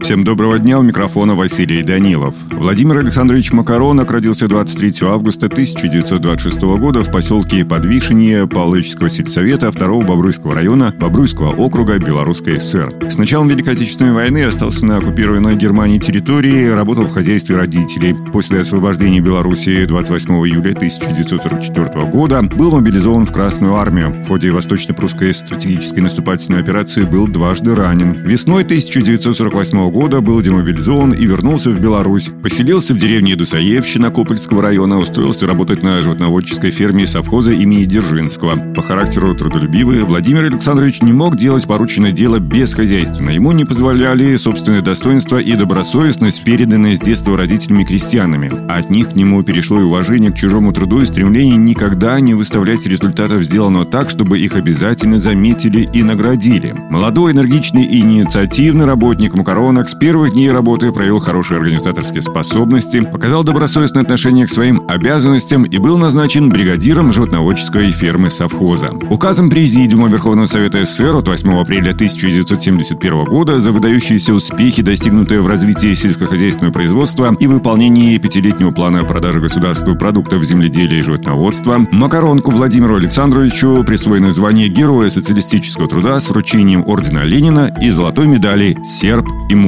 Всем доброго дня, у микрофона Василий Данилов. Владимир Александрович Макаронок родился 23 августа 1926 года в поселке Подвишенье Павловического сельсовета 2 Бобруйского района Бобруйского округа Белорусской ССР. С началом Великой Отечественной войны остался на оккупированной Германией территории, работал в хозяйстве родителей. После освобождения Беларуси 28 июля 1944 года был мобилизован в Красную армию. В ходе Восточно-прусской стратегической наступательной операции был дважды ранен. Весной 1948 года был демобилизован и вернулся в Беларусь. Поселился в деревне Дусаевщина Копольского района, устроился работать на животноводческой ферме совхоза имени Дзержинского. По характеру трудолюбивый, Владимир Александрович не мог делать порученное дело безхозяйственно. Ему не позволяли собственное достоинство и добросовестность, переданные с детства родителями крестьянами. А от них к нему перешло и уважение к чужому труду и стремление никогда не выставлять результатов сделанного так, чтобы их обязательно заметили и наградили. Молодой, энергичный и инициативный работник Макаронок с первых дней работы проявил хорошие организаторские способности, показал добросовестное отношение к своим обязанностям и был назначен бригадиром животноводческой фермы совхоза. Указом Президиума Верховного Совета СССР от 8 апреля 1971 года за выдающиеся успехи, достигнутые в развитии сельскохозяйственного производства и выполнении пятилетнего плана продажи государству продуктов земледелия и животноводства, Макаронку Владимиру Александровичу присвоено звание Героя социалистического труда с вручением ордена Ленина и золотой медали «Серб и молот»